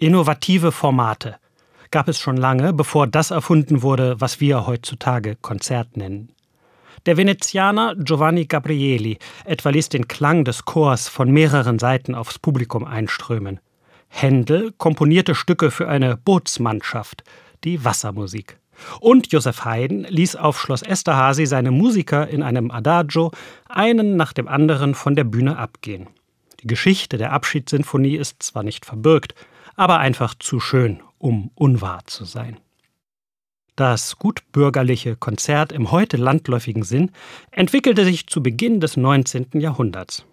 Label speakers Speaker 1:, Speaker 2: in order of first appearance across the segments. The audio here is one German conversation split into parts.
Speaker 1: Innovative Formate gab es schon lange, bevor das erfunden wurde, was wir heutzutage Konzert nennen. Der Venezianer Giovanni Gabrieli etwa ließ den Klang des Chors von mehreren Seiten aufs Publikum einströmen. Händel komponierte Stücke für eine Bootsmannschaft, die Wassermusik. Und Josef Haydn ließ auf Schloss Esterhazy seine Musiker in einem Adagio einen nach dem anderen von der Bühne abgehen. Die Geschichte der Abschiedssinfonie ist zwar nicht verbürgt, aber einfach zu schön, um unwahr zu sein. Das gutbürgerliche Konzert im heute landläufigen Sinn entwickelte sich zu Beginn des 19. Jahrhunderts.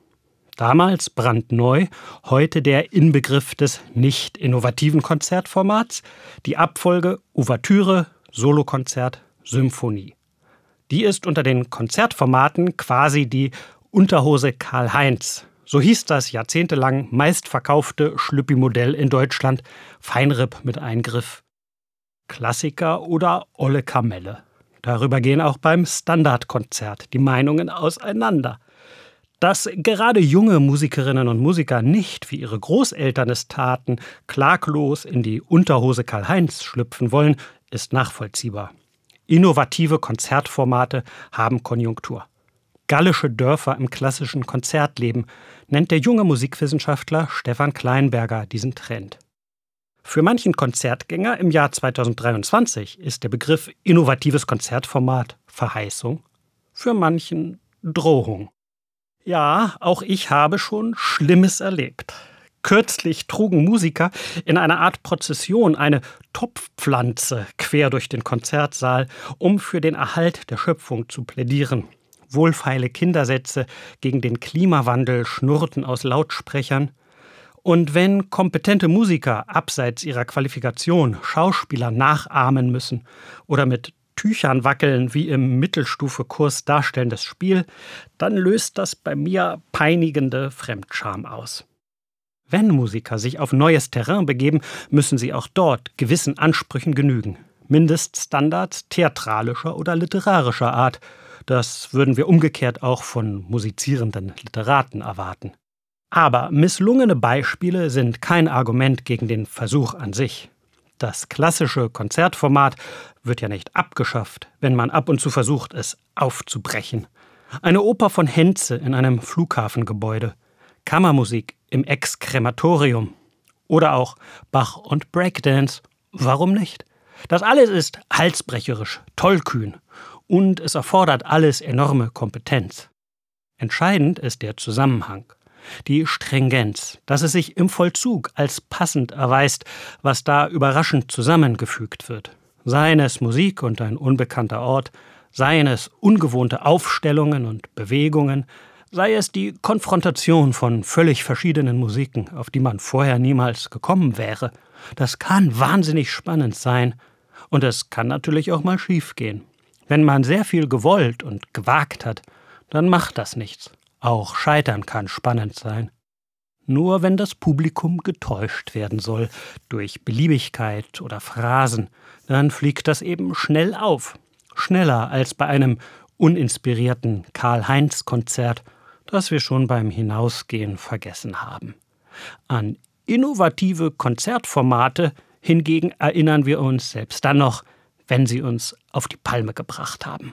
Speaker 1: Damals brandneu, heute der Inbegriff des nicht innovativen Konzertformats, die Abfolge Ouvertüre, Solokonzert, Symphonie. Die ist unter den Konzertformaten quasi die Unterhose Karl-Heinz. So hieß das jahrzehntelang meistverkaufte Schlüppi-Modell in Deutschland, Feinripp mit Eingriff. Klassiker oder olle Kamelle. Darüber gehen auch beim Standardkonzert die Meinungen auseinander. Dass gerade junge Musikerinnen und Musiker nicht, wie ihre Großeltern es taten, klaglos in die Unterhose Karl-Heinz schlüpfen wollen, ist nachvollziehbar. Innovative Konzertformate haben Konjunktur. Gallische Dörfer im klassischen Konzertleben nennt der junge Musikwissenschaftler Stefan Kleinberger diesen Trend. Für manchen Konzertgänger im Jahr 2023 ist der Begriff innovatives Konzertformat Verheißung, für manchen Drohung. Ja, auch ich habe schon Schlimmes erlebt. Kürzlich trugen Musiker in einer Art Prozession eine Topfpflanze quer durch den Konzertsaal, um für den Erhalt der Schöpfung zu plädieren. Wohlfeile Kindersätze gegen den Klimawandel schnurrten aus Lautsprechern. Und wenn kompetente Musiker abseits ihrer Qualifikation Schauspieler nachahmen müssen oder mit Tüchern wackeln wie im Mittelstufekurs darstellendes Spiel, dann löst das bei mir peinigende Fremdscham aus. Wenn Musiker sich auf neues Terrain begeben, müssen sie auch dort gewissen Ansprüchen genügen. Mindeststandards theatralischer oder literarischer Art. Das würden wir umgekehrt auch von musizierenden Literaten erwarten. Aber misslungene Beispiele sind kein Argument gegen den Versuch an sich. Das klassische Konzertformat wird ja nicht abgeschafft, wenn man ab und zu versucht, es aufzubrechen. Eine Oper von Henze in einem Flughafengebäude, Kammermusik im Ex-Krematorium oder auch Bach und Breakdance. Warum nicht? Das alles ist halsbrecherisch, tollkühn und es erfordert alles enorme Kompetenz. Entscheidend ist der Zusammenhang die Stringenz, dass es sich im Vollzug als passend erweist, was da überraschend zusammengefügt wird. Seien es Musik und ein unbekannter Ort, seien es ungewohnte Aufstellungen und Bewegungen, sei es die Konfrontation von völlig verschiedenen Musiken, auf die man vorher niemals gekommen wäre. Das kann wahnsinnig spannend sein. Und es kann natürlich auch mal schiefgehen. Wenn man sehr viel gewollt und gewagt hat, dann macht das nichts. Auch Scheitern kann spannend sein. Nur wenn das Publikum getäuscht werden soll durch Beliebigkeit oder Phrasen, dann fliegt das eben schnell auf. Schneller als bei einem uninspirierten Karl-Heinz-Konzert, das wir schon beim Hinausgehen vergessen haben. An innovative Konzertformate hingegen erinnern wir uns selbst dann noch, wenn sie uns auf die Palme gebracht haben.